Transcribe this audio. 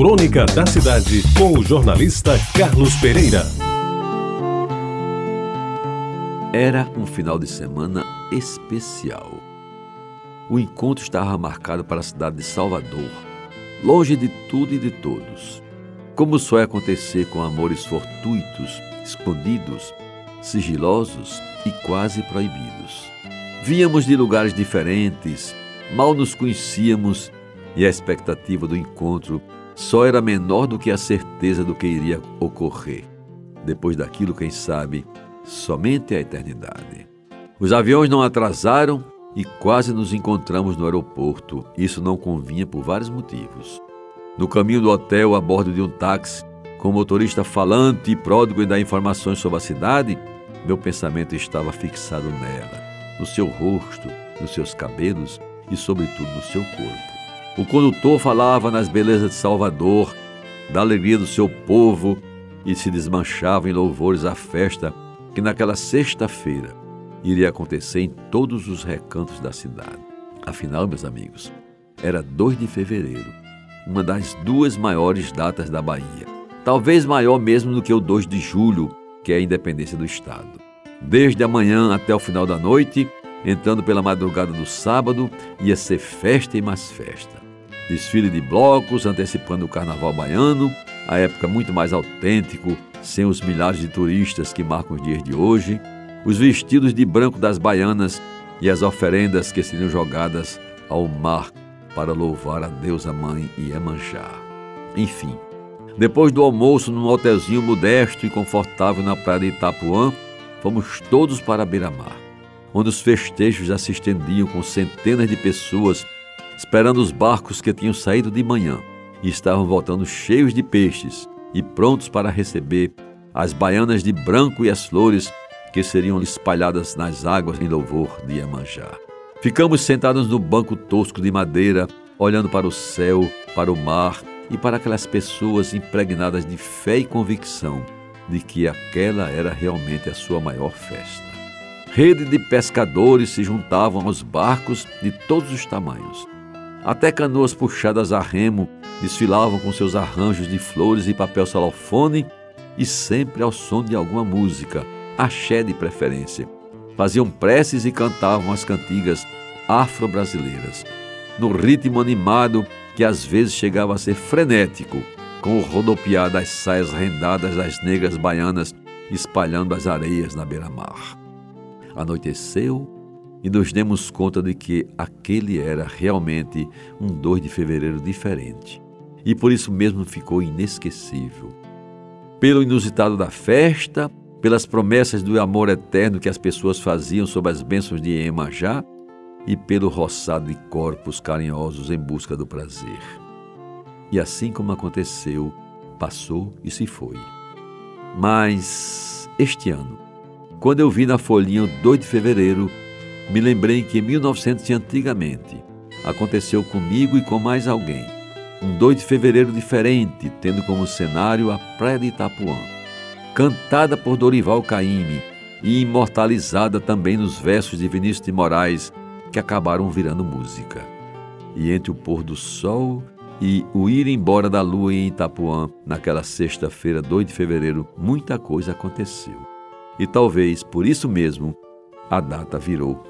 Crônica da Cidade, com o jornalista Carlos Pereira. Era um final de semana especial. O encontro estava marcado para a cidade de Salvador, longe de tudo e de todos. Como só é acontecer com amores fortuitos, escondidos, sigilosos e quase proibidos. Víamos de lugares diferentes, mal nos conhecíamos e a expectativa do encontro só era menor do que a certeza do que iria ocorrer. Depois daquilo, quem sabe, somente a eternidade. Os aviões não atrasaram e quase nos encontramos no aeroporto. Isso não convinha por vários motivos. No caminho do hotel, a bordo de um táxi, com o motorista falante e pródigo em dar informações sobre a cidade, meu pensamento estava fixado nela, no seu rosto, nos seus cabelos e, sobretudo, no seu corpo. O condutor falava nas belezas de Salvador, da alegria do seu povo e se desmanchava em louvores à festa que naquela sexta-feira iria acontecer em todos os recantos da cidade. Afinal, meus amigos, era 2 de fevereiro, uma das duas maiores datas da Bahia. Talvez maior mesmo do que o 2 de julho, que é a independência do Estado. Desde a manhã até o final da noite, entrando pela madrugada do sábado, ia ser festa e mais festa desfile de blocos antecipando o carnaval baiano, a época muito mais autêntico, sem os milhares de turistas que marcam os dias de hoje, os vestidos de branco das baianas e as oferendas que seriam jogadas ao mar para louvar a deusa mãe Iemanjá. Enfim, depois do almoço num hotelzinho modesto e confortável na praia de Itapuã, fomos todos para Beira-Mar, onde os festejos já se estendiam com centenas de pessoas esperando os barcos que tinham saído de manhã e estavam voltando cheios de peixes e prontos para receber as baianas de branco e as flores que seriam espalhadas nas águas em louvor de Iemanjá. Ficamos sentados no banco tosco de madeira, olhando para o céu, para o mar e para aquelas pessoas impregnadas de fé e convicção de que aquela era realmente a sua maior festa. Rede de pescadores se juntavam aos barcos de todos os tamanhos até canoas puxadas a remo desfilavam com seus arranjos de flores e papel salofone e sempre ao som de alguma música, axé de preferência. Faziam preces e cantavam as cantigas afro-brasileiras, no ritmo animado que às vezes chegava a ser frenético, com o rodopiar das saias rendadas das negras baianas espalhando as areias na beira-mar. Anoiteceu e nos demos conta de que aquele era realmente um 2 de fevereiro diferente. E por isso mesmo ficou inesquecível. Pelo inusitado da festa, pelas promessas do amor eterno que as pessoas faziam sob as bênçãos de Iemanjá e pelo roçado de corpos carinhosos em busca do prazer. E assim como aconteceu, passou e se foi. Mas este ano, quando eu vi na folhinha o 2 de fevereiro, me lembrei que em 1900 e antigamente aconteceu comigo e com mais alguém. Um 2 de fevereiro diferente, tendo como cenário a Praia de Itapuã. Cantada por Dorival Caymmi e imortalizada também nos versos de Vinícius de Moraes, que acabaram virando música. E entre o pôr do sol e o ir embora da lua em Itapuã, naquela sexta-feira, 2 de fevereiro, muita coisa aconteceu. E talvez por isso mesmo a data virou